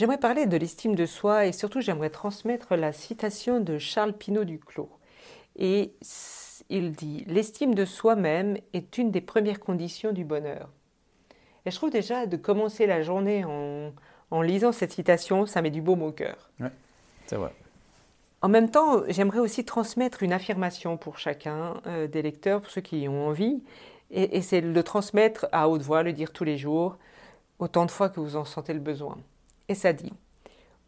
j'aimerais parler de l'estime de soi et surtout j'aimerais transmettre la citation de Charles Pinault Duclos. Et il dit L'estime de soi-même est une des premières conditions du bonheur. Et je trouve déjà de commencer la journée en, lisant cette citation, ça met du baume au cœur. Oui, c'est vrai. En même temps, j'aimerais aussi transmettre une affirmation pour chacun euh, des lecteurs, pour ceux qui ont envie, et, et c'est le transmettre à haute voix, le dire tous les jours, autant de fois que vous en sentez le besoin. Et ça dit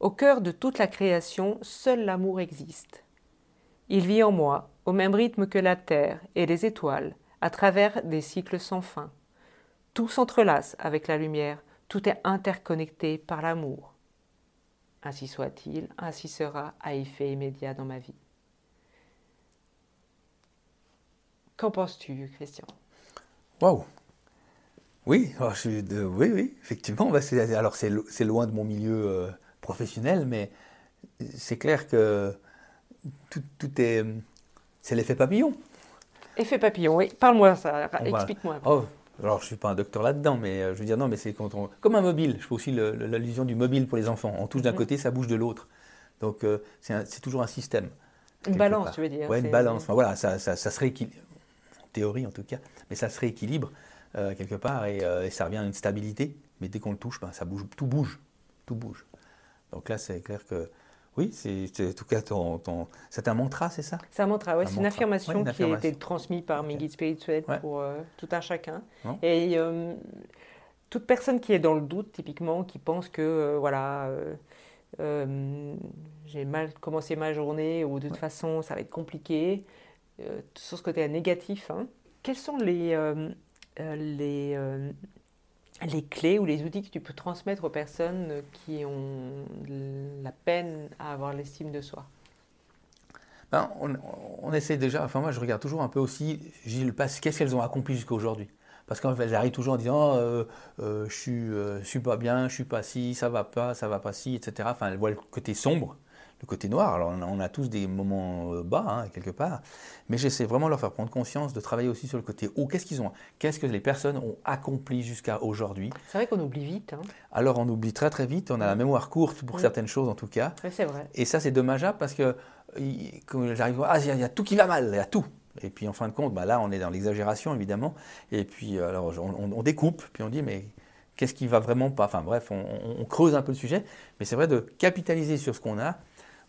Au cœur de toute la création, seul l'amour existe. Il vit en moi, au même rythme que la terre et les étoiles, à travers des cycles sans fin. Tout s'entrelace avec la lumière, tout est interconnecté par l'amour. Ainsi soit-il, ainsi sera à effet immédiat dans ma vie. Qu'en penses-tu, Christian? Waouh Oui, oh, oui, oui, effectivement. Bah, alors c'est loin de mon milieu euh, professionnel, mais c'est clair que tout, est. C'est l'effet papillon. Effet papillon, oui. Parle-moi ça, explique-moi. Oh, alors je ne suis pas un docteur là-dedans, mais euh, je veux dire, non, mais c'est quand on... comme un mobile. Je fais aussi l'allusion du mobile pour les enfants. On touche d'un mm. côté, ça bouge de l'autre. Donc euh, c'est toujours un système. Une balance, tu veux dire. Oui, une balance. Enfin, voilà, ça, ça, se rééquilibre, en théorie en tout cas, mais ça se rééquilibre euh, quelque part et, ça revient à une stabilité. Mais dès qu'on le touche, ben, ça bouge, tout bouge. Tout bouge. Donc là, c'est clair que oui, c'est en tout cas ton, c'est un mantra, c'est ça? C'est un mantra, oui. C'est une affirmation qui a été transmise par mes guides spirituels pour euh, tout un chacun. Et euh, toute personne qui est dans le doute, typiquement, qui pense que euh, voilà, j'ai mal commencé ma journée ou de toute façon ça va être compliqué, sur ce côté négatif, hein. quels sont les les les clés ou les outils que tu peux transmettre aux personnes qui ont la peine à avoir l'estime de soi? Ben, on, essaie déjà, enfin moi je regarde toujours un peu aussi, qu'est-ce qu'elles ont accompli jusqu'à aujourd'hui? Parce qu'elles arrivent toujours en disant euh, euh, je suis, euh, suis pas bien, je suis pas ci, ça va pas, ça va pas ci, etc. Enfin, elles voient le côté sombre le côté noir. Alors on a, tous des moments euh, bas, hein, quelque part, mais j'essaie vraiment de leur faire prendre conscience, de travailler aussi sur le côté haut. Qu'est-ce qu'ils ont Qu'est-ce que les personnes ont accompli jusqu'à aujourd'hui C'est vrai qu'on oublie vite. Hein. Alors on oublie très très vite, on a la mémoire courte pour certaines choses en tout cas. c'est vrai. Et ça c'est dommageable parce que quand j'arrive, ah, il y, a tout qui va mal, il y a tout. Et puis en fin de compte, bah, là on est dans l'exagération évidemment. Et puis alors on, découpe, puis on dit mais qu'est-ce qui va vraiment pas? Enfin bref, on, on creuse un peu le sujet, mais c'est vrai de capitaliser sur ce qu'on a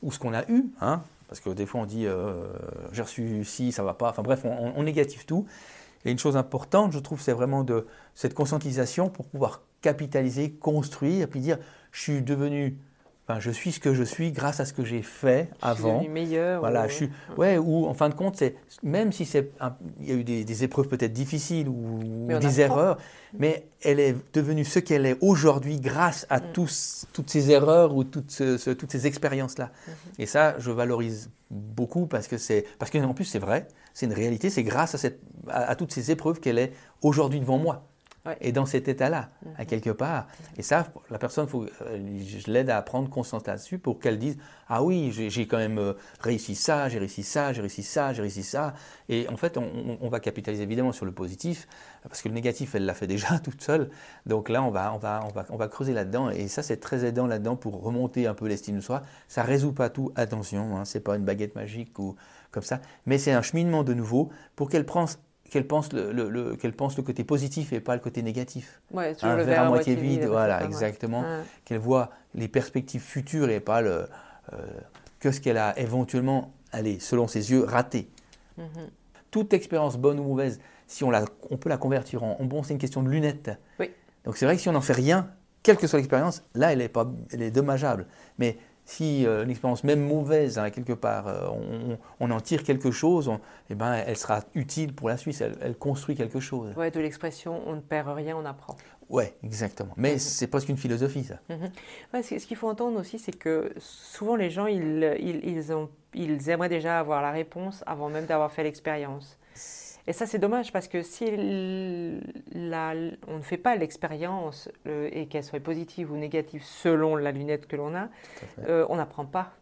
ou ce qu'on a eu, hein, parce que des fois on dit euh, j'ai reçu ci, ça va pas, enfin bref, on, on, négative tout. Et une chose importante, je trouve, c'est vraiment de cette conscientisation pour pouvoir capitaliser, construire, puis dire je suis devenu Enfin, je suis ce que je suis grâce à ce que j'ai fait avant. Je suis meilleur. Voilà, je suis. Ouais, ou en fin de compte, c'est même si c'est, il y a eu des, épreuves peut-être difficiles ou, des erreurs, mais elle est devenue ce qu'elle est aujourd'hui grâce à mm. tous, toutes ces erreurs ou toutes, toutes ces expériences-là. Mm-hmm. Et ça, je valorise beaucoup parce que c'est, parce que en plus c'est vrai, c'est une réalité, c'est grâce à, cette, à toutes ces épreuves qu'elle est aujourd'hui devant moi et dans cet état-là, à mhm. quelque part. Et ça, la personne, faut, euh, je l'aide à prendre conscience là-dessus pour qu'elle dise Ah oui, j'ai quand même euh, réussi ça, j'ai réussi ça, j'ai réussi ça, j'ai réussi ça. Et en fait, on, va capitaliser évidemment sur le positif, parce que le négatif, elle l'a fait déjà toute seule. Donc là, on va, on va, on va, on va creuser là-dedans. Et ça, c'est très aidant là-dedans pour remonter un peu l'estime de soi. Ça ne résout pas tout, attention, hein, ce n'est pas une baguette magique ou comme ça, mais c'est un cheminement de nouveau pour qu'elle pense qu'elle pense le, qu'elle pense le côté positif et pas le côté négatif. Ouais, un le verre à moitié vide, voilà, exactement. Qu'elle voit les perspectives futures et pas le, euh, que ce qu'elle a éventuellement, allez, selon ses yeux, raté. Mhm. Toute expérience, bonne ou mauvaise, si on, la, on peut la convertir en, bon, c'est une question de lunettes. Oui. Donc c'est vrai que si on n'en fait rien, quelle que soit l'expérience, là, elle est, pas, elle est dommageable. Mais si euh, une expérience même mauvaise, hein, quelque part, euh, on, en tire quelque chose, eh ben, elle sera utile pour la suite, elle, construit quelque chose. Oui, de l'expression on ne perd rien, on apprend. Oui, exactement. Mais mhm. c'est presque une philosophie, ça. Mhm. ce qu'il faut entendre aussi, c'est que souvent les gens, ils, ils, ont, ils aimeraient déjà avoir la réponse avant même d'avoir fait l'expérience. Et ça, c'est dommage parce que si la, on ne fait pas l'expérience et qu'elle soit positive ou négative selon la lunette que l'on a, euh, on n'apprend pas.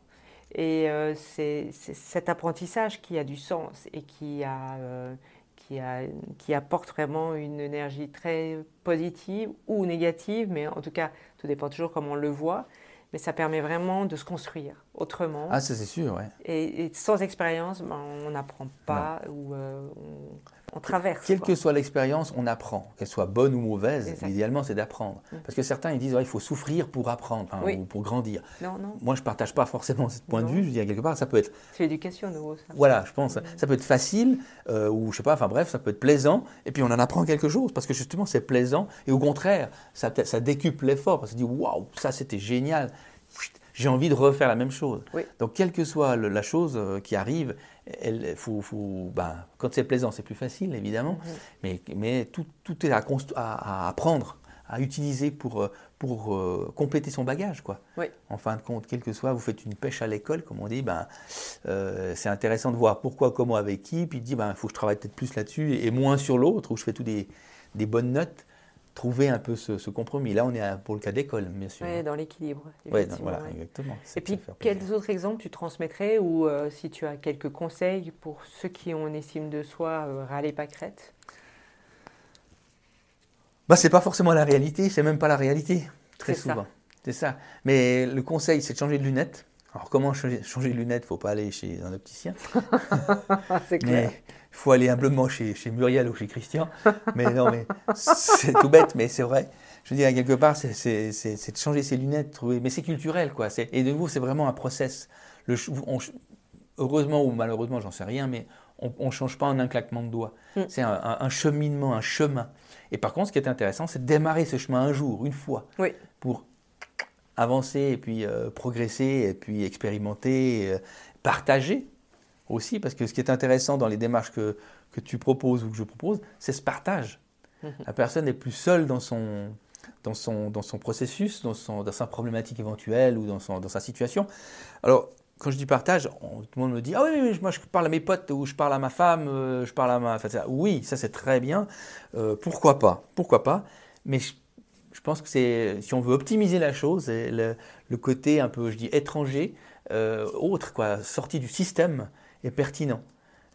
Et euh, c'est cet apprentissage qui a du sens et qui, a, euh, qui, a, qui apporte vraiment une énergie très positive ou négative, mais en tout cas, tout dépend toujours comment on le voit. Mais ça permet vraiment de se construire autrement. Ah, ça c'est sûr, ouais. Et, sans expérience, ben, on n'apprend pas ou euh, on, traverse. Quelle que soit l'expérience, on apprend, qu'elle soit bonne ou mauvaise. Idéalement, c'est d'apprendre. Mm. Parce que certains ils disent il faut souffrir pour apprendre ou pour grandir. Non, non. Moi, je ne partage pas forcément ce point de vue. Je dis quelque part, ça peut être. C'est l'éducation, nouveau. Ça. Voilà, je pense. Ça peut être facile euh, ou je sais pas. Enfin bref, ça peut être plaisant. Et puis on en apprend quelque chose parce que justement, c'est plaisant. Et au contraire, ça, ça décuple l'effort parce qu'on dit waouh, ça c'était génial j'ai envie de refaire la même chose. Donc, quelle que soit la chose euh, qui arrive, elle, faut, ben, quand c'est plaisant, c'est plus facile, évidemment, mais, mais tout, tout, est à, à, apprendre, à utiliser pour, euh, pour euh, compléter son bagage. Quoi. En fin de compte, quel que soit, vous faites une pêche à l'école, comme on dit, ben, c'est intéressant de voir pourquoi, comment, avec qui, puis il dit, ben, il faut que je travaille peut-être plus là-dessus et moins sur l'autre, où je fais tout des, des bonnes notes trouver un peu ce, compromis. Là, on est pour le cas d'école, bien sûr. Oui, dans l'équilibre. Oui, voilà, exactement. Et puis, quels autres exemples tu transmettrais ou euh, si tu as quelques conseils pour ceux qui ont une estime de soi euh, râler pas crête? Bah, C'est pas forcément la réalité, c'est même pas la réalité, très souvent. C'est ça. Mais le conseil, c'est de changer de lunettes. Alors, comment changer, de lunettes Il ne faut pas aller chez un opticien. c'est clair il faut aller humblement chez, chez Muriel ou chez Christian. Mais non, mais c'est tout bête, mais c'est vrai. Je veux dire, quelque part, c'est de changer ses lunettes, trouver. Mais c'est culturel, quoi. Et de nouveau, c'est vraiment un process. Le, heureusement ou malheureusement, j'en sais rien, mais on ne change pas en un claquement de doigts. Mm. C'est un, cheminement, un chemin. Et par contre, ce qui est intéressant, c'est de démarrer ce chemin un jour, une fois, oui. pour avancer et puis euh, progresser et puis expérimenter, euh, partager aussi, parce que ce qui est intéressant dans les démarches que, que tu proposes ou que je propose, c'est ce partage. Mhm. La personne n'est plus seule dans son, dans son, dans son processus, dans, son, dans sa problématique éventuelle ou dans, son, dans sa situation. Alors, quand je dis partage, tout le monde me dit Ah oui, moi je parle à mes potes ou je parle à ma femme, euh, je parle à ma. Enfin, oui, ça c'est très bien. Euh, pourquoi pas Pourquoi pas Mais je, pense que c'est si on veut optimiser la chose, le, le côté un peu, je dis, étranger, euh, autre, quoi, sorti du système, est pertinent.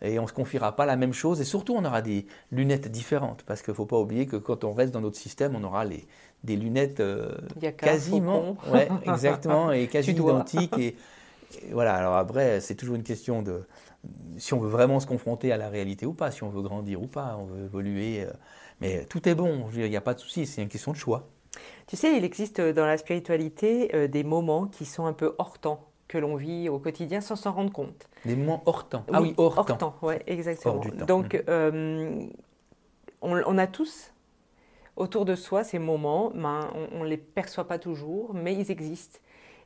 Et on ne se confiera pas la même chose. Et surtout, on aura des lunettes différentes. Parce qu'il ne faut pas oublier que quand on reste dans notre système, on aura les, des lunettes euh, quasiment. Ouais, exactement. Et quasi identiques. Et, voilà. Alors après, c'est toujours une question de si on veut vraiment se confronter à la réalité ou pas, si on veut grandir ou pas, on veut évoluer. Euh, mais tout est bon. Il n'y a pas de souci. C'est une question de choix. Tu sais, il existe dans la spiritualité euh, des moments qui sont un peu hors temps que l'on vit au quotidien sans s'en rendre compte. Des moments hors temps. ah oui, hors, temps. Oui, exactement. Donc, mm. euh, on, a tous autour de soi ces moments, ben, on ne les perçoit pas toujours, mais ils existent.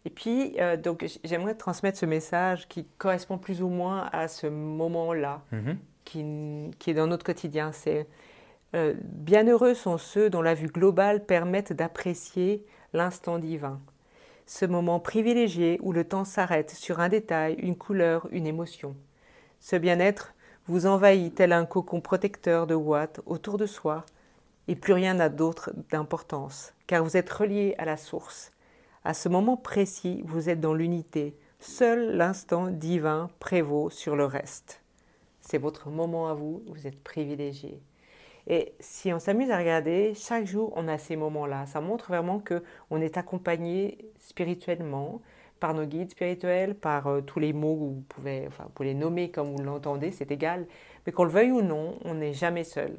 Et puis, euh, donc, j'aimerais transmettre ce message qui correspond plus ou moins à ce moment-là, mm-hmm. qui, qui, est dans notre quotidien. C'est euh, bienheureux sont ceux dont la vue globale permette d'apprécier l'instant divin ce moment privilégié où le temps s'arrête sur un détail, une couleur, une émotion. Ce bien-être vous envahit tel un cocon protecteur de ouate autour de soi, et plus rien n'a d'autre d'importance, car vous êtes relié à la source. À ce moment précis, vous êtes dans l'unité, seul l'instant divin prévaut sur le reste. C'est votre moment à vous, vous êtes privilégié. Et si on s'amuse à regarder, chaque jour, on a ces moments-là. Ça montre vraiment que on est accompagné spirituellement par nos guides spirituels, par euh, tous les mots que vous pouvez, enfin, vous les nommer comme vous l'entendez, c'est égal. Mais qu'on le veuille ou non, on n'est jamais seul.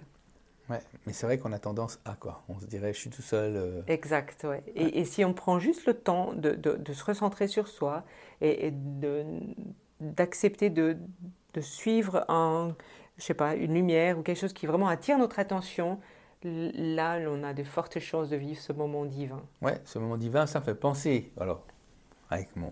Ouais, mais c'est vrai qu'on a tendance à quoi On se dirait, je suis tout seul. Euh. Exact, ouais. Et, et, si on prend juste le temps de, de, de se recentrer sur soi et, et d'accepter de, de, suivre un, je sais pas, une lumière ou quelque chose qui vraiment attire notre attention, là, on a de fortes chances de vivre ce moment divin. Ouais, ce moment divin, ça me fait penser, alors, avec mon,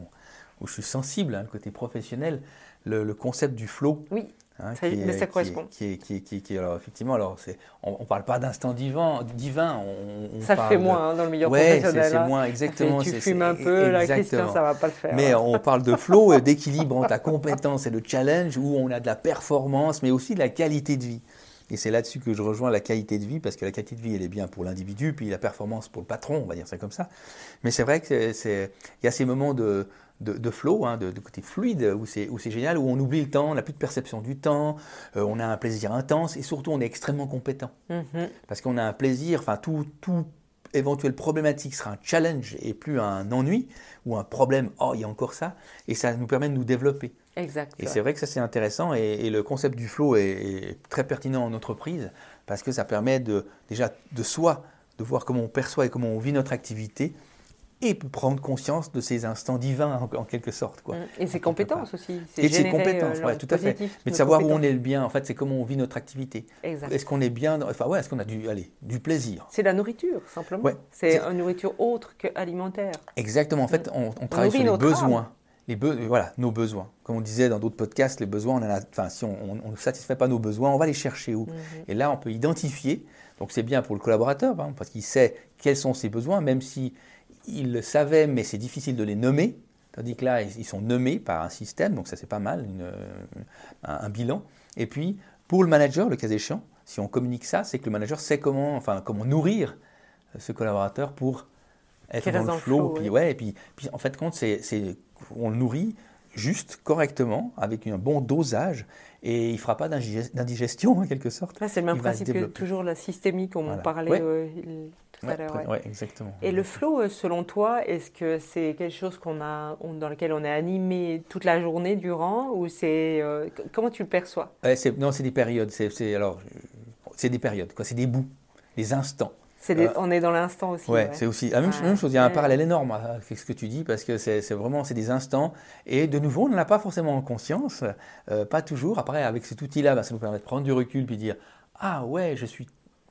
où je suis sensible, hein, le côté professionnel, le, concept du flow. Oui. Hein, ça, mais ça correspond. Qui est, qui, alors effectivement, alors on ne parle pas d'instant divin, divin on, ça fait moins hein, dans le milieu ouais, professionnel. c'est hein. moins, exactement. tu fumes un peu, là, Christian, ça va pas le faire. Mais on parle de flow, d'équilibre entre la compétence et le challenge, où on a de la performance, mais aussi de la qualité de vie. Et c'est là-dessus que je rejoins la qualité de vie, parce que la qualité de vie, elle est bien pour l'individu, puis la performance pour le patron, on va dire ça comme ça. Mais c'est vrai qu'il y a ces moments de, de, flow, hein, de, côté fluide, où c'est, génial, où on oublie le temps, on n'a plus de perception du temps, euh, on a un plaisir intense et surtout on est extrêmement compétent. Mm-hmm. Parce qu'on a un plaisir, enfin tout, tout éventuelle problématique sera un challenge et plus un ennui ou un problème, oh, il y a encore ça, et ça nous permet de nous développer. Exact. Et c'est vrai que ça c'est intéressant et, le concept du flow est, très pertinent en entreprise parce que ça permet de, déjà de soi, de voir comment on perçoit et comment on vit notre activité et prendre conscience de ces instants divins en, quelque sorte. Quoi, et ses compétences aussi. Et ses compétences, euh, tout à fait. Mais de savoir où on est le bien, en fait, c'est comment on vit notre activité. Est-ce qu'on est bien, enfin ouais, est-ce qu'on a du, allez, du plaisir? C'est la nourriture, simplement. Ouais. C'est une nourriture autre qu'alimentaire. Exactement, en fait, on, travaille sur les besoins. Les voilà, nos besoins. Comme on disait dans d'autres podcasts, les besoins, on a, enfin, si on ne satisfait pas nos besoins, on va les chercher où? Mhm. Et là, on peut identifier. Donc c'est bien pour le collaborateur, parce qu'il sait quels sont ses besoins, même si ils le savaient, mais c'est difficile de les nommer. Tandis que là, ils sont nommés par un système, donc ça c'est pas mal, euh, un, bilan. Et puis, pour le manager, le cas échéant, si on communique ça, c'est que le manager sait comment, enfin, comment nourrir euh, ce collaborateur pour être dans le flow. Puis, ouais, et puis, puis, en fait, compte, c'est, on le nourrit juste, correctement, avec un bon dosage, et il ne fera pas d'indigestion en quelque sorte. c'est le même principe que toujours la systémique, on en parlait euh, tout à l'heure. Ouais. exactement. Et le flow, euh, selon toi, est-ce que c'est quelque chose qu'on a, dans lequel on est animé toute la journée durant, ou c'est euh, comment tu le perçois? Non, c'est des périodes. C'est alors, c'est des périodes, quoi. C'est des bouts, des instants. Euh, on est dans l'instant aussi. Ouais, c'est aussi même, chose. Il y a un parallèle énorme avec ce que tu dis parce que c'est vraiment c'est des instants et de nouveau on n'en a pas forcément en conscience, euh, pas toujours. Après avec cet outil-là, bah, ça nous permet de prendre du recul puis dire ah ouais je suis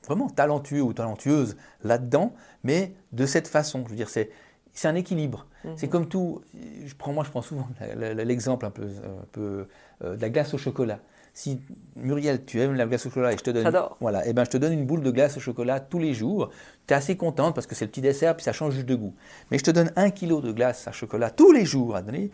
vraiment talentueux ou talentueuse là-dedans, mais de cette façon. Je veux dire c'est c'est un équilibre. Mhm. C'est comme tout. Je prends moi je prends souvent l'exemple un peu, un peu euh, de la glace au chocolat si Muriel, tu aimes la glace au chocolat et je te donne, voilà, et eh ben je te donne une boule de glace au chocolat tous les jours, tu es assez contente parce que c'est le petit dessert puis ça change juste de goût. Mais je te donne un kilo de glace à chocolat tous les jours à donner,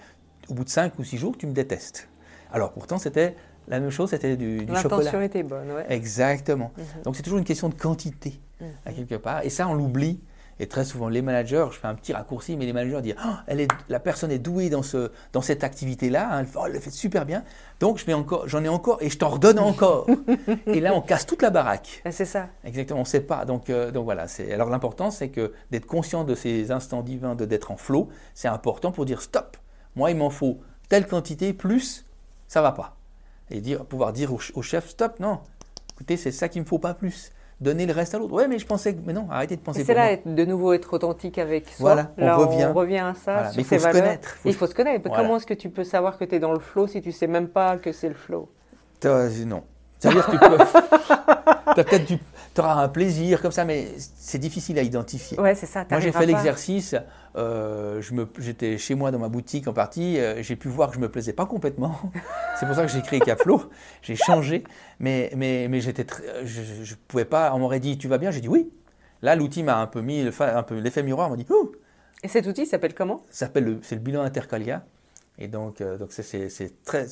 au bout de cinq ou six jours, tu me détestes. Alors pourtant c'était la même chose, c'était du, du chocolat. L'intention était bonne, ouais. Exactement. Mhm. Donc c'est toujours une question de quantité, à mhm. quelque part. Et ça, on l'oublie et très souvent, les managers, je fais un petit raccourci, mais les managers disent oh, elle est, la personne est douée dans, ce, dans cette activité-là, hein, elle, le fait super bien, donc je encore, j'en ai encore et je t'en redonne encore. et là, on casse toute la baraque. C'est ça. Exactement, on ne sait pas. Donc, euh, donc voilà. Alors l'important, c'est que d'être conscient de ces instants divins, de d'être en flow, c'est important pour dire stop. Moi, il m'en faut telle quantité plus, ça va pas. Et dire, pouvoir dire au, au chef stop, non. Écoutez, c'est ça qu'il me faut pas plus donner le reste à l'autre. Ouais, mais je pensais que. Mais non, arrêtez de penser C'est là, de nouveau, être authentique avec soi. Voilà, on revient. On revient à ça. Mais il faut se connaître. Il faut se connaître. Comment est-ce que tu peux savoir que tu es dans le flow si tu sais même pas que c'est le flow? Non. C'est-à-dire que tu peux. peut-être du tu auras un plaisir comme ça, mais c'est difficile à identifier. Ouais, c'est ça. Moi, j'ai fait l'exercice. Euh, j'étais chez moi dans ma boutique en partie. Euh, j'ai pu voir que je me plaisais pas complètement. c'est pour ça que j'ai créé Capflow. j'ai changé, mais mais mais j'étais, je, je pouvais pas. On m'aurait dit, tu vas bien? J'ai dit oui. Là, l'outil m'a un peu mis un peu l'effet miroir. M'a dit, ouh. Et cet outil s'appelle comment? S'appelle c'est le bilan intercalia. Et donc, euh, donc c'est très,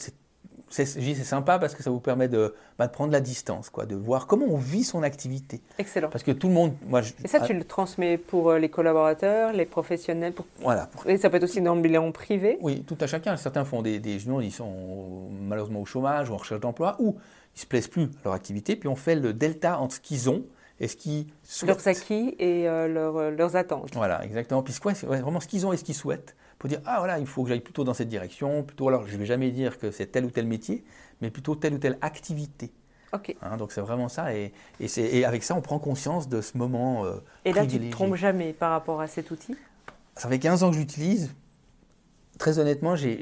c'est sympa parce que ça vous permet de, bah, de, prendre la distance, quoi, de voir comment on vit son activité. Excellent. Parce que tout le monde. Moi, et ça, tu le transmets pour euh, les collaborateurs, les professionnels pour... Voilà. Et ça peut être aussi dans le bilan privé? Oui, tout à chacun. Certains font des, des ils sont malheureusement au chômage ou en recherche d'emploi, ou ils ne se plaisent plus à leur activité, puis on fait le delta entre ce qu'ils ont et ce qu'ils souhaitent. Leurs acquis et euh, euh, leurs attentes. Voilà, exactement. Puis c'est vraiment ce qu'ils ont et ce qu'ils souhaitent pour dire ah voilà, il faut que j'aille plutôt dans cette direction, plutôt alors je ne vais jamais dire que c'est tel ou tel métier, mais plutôt telle ou telle activité. Ok. Hein, donc c'est vraiment ça, et, et, et, avec ça on prend conscience de ce moment. Euh, et là tu ne te trompes jamais par rapport à cet outil? Ça fait 15 ans que j'utilise. Très honnêtement, j'ai,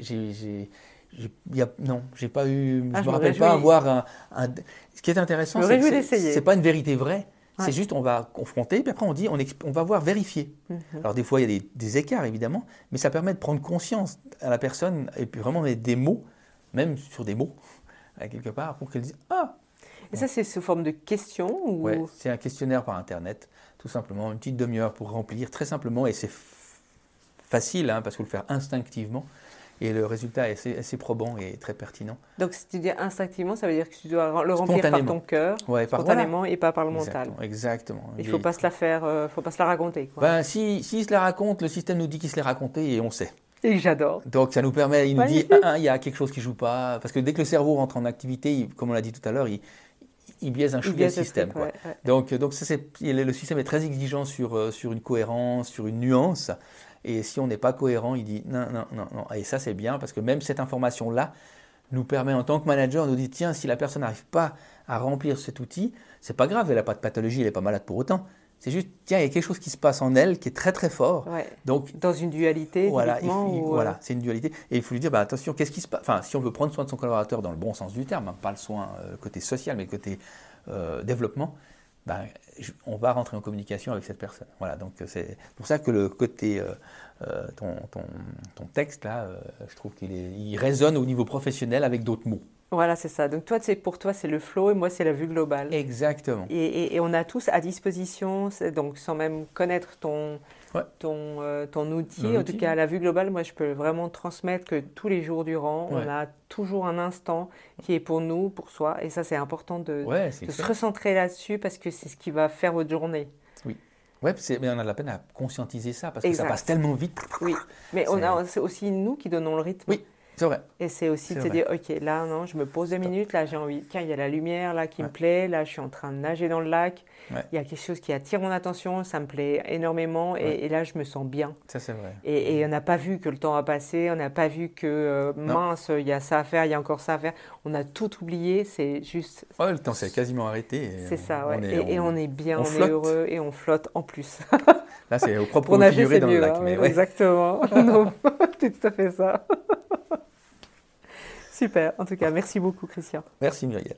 non, j'ai pas eu. Ah, je ne me rappelle pas avoir un, Ce qui est intéressant, c'est que c'est pas une vérité vraie. C'est juste, on va confronter, puis après on dit, on, on va voir vérifier. Mhm. Alors des fois, il y a des, écarts, évidemment, mais ça permet de prendre conscience à la personne, et puis vraiment mettre des mots, même sur des mots, quelque part, pour qu'elle dise, ah Et ça, c'est sous forme de questions ou... Oui, c'est un questionnaire par Internet, tout simplement, une petite demi-heure pour remplir, très simplement, et c'est facile, hein, parce qu'il faut le faire instinctivement. Et le résultat est assez, probant et très pertinent. Donc, si tu dis instinctivement, ça veut dire que tu dois le remplir par ton cœur, spontanément, et pas par le mental. Exactement. Il ne faut pas se la faire, euh, faut pas se la raconter. Quoi. Ben, si, si se la raconte, le système nous dit qu'il se l'est raconté et on sait. Et j'adore. Donc ça nous permet, il nous dit, il y a quelque chose qui joue pas, parce que dès que le cerveau rentre en activité, comme on l'a dit tout à l'heure, il, il biaise un chouïa le système. Donc, donc ça, le système est très exigeant sur, sur une cohérence, sur une nuance. Et si on n'est pas cohérent, il dit non, non, non, non. Et ça, c'est bien parce que même cette information-là nous permet en tant que manager, nous dit tiens, si la personne n'arrive pas à remplir cet outil, c'est pas grave, elle n'a pas de pathologie, elle n'est pas malade pour autant. C'est juste, tiens, il y a quelque chose qui se passe en elle qui est très très fort. Donc, Dans une dualité, voilà, voilà euh, c'est une dualité. Et il faut lui dire, bah, attention, qu'est-ce qui se passe? Enfin, si on veut prendre soin de son collaborateur dans le bon sens du terme, hein, pas le soin euh, côté social, mais côté euh, développement, bah, on va rentrer en communication avec cette personne. Voilà, donc c'est pour ça que le côté ton, ton, ton, texte là, je trouve qu'il il résonne au niveau professionnel avec d'autres mots. Voilà, c'est ça. Donc toi, pour toi, c'est le flow et moi, c'est la vue globale. Exactement. Et, on a tous à disposition, donc sans même connaître ton, ton, euh, ton outil, en tout cas la vue globale, moi, je peux vraiment transmettre que tous les jours durant, on a toujours un instant qui est pour nous, pour soi. Et ça, c'est important de, se recentrer là-dessus parce que c'est ce qui va faire votre journée. Oui. Ouais, mais on a de la peine à conscientiser ça parce que ça passe tellement vite. Oui, mais c'est aussi nous qui donnons le rythme. Oui. C'est vrai. Et c'est aussi de se dire, ok, là, non, je me pose deux minutes, là, j'ai envie, tiens, il y a la lumière, là, qui me plaît, là, je suis en train de nager dans le lac, il y a quelque chose qui attire mon attention, ça me plaît énormément, et, là, je me sens bien. Ça, c'est vrai. Et, on n'a pas vu que le temps a passé, on n'a pas vu que, euh, mince, il y a ça à faire, il y a encore ça à faire. On a tout oublié, c'est juste... Oh, le temps s'est quasiment arrêté. C'est ça, ouais. et, on, est bien, on, est heureux, et on flotte en plus. là, c'est au propre nager, dans le lac. Hein, mais Exactement. c'est tout à fait ça. Super, en tout cas, merci beaucoup Christian. Merci Muriel.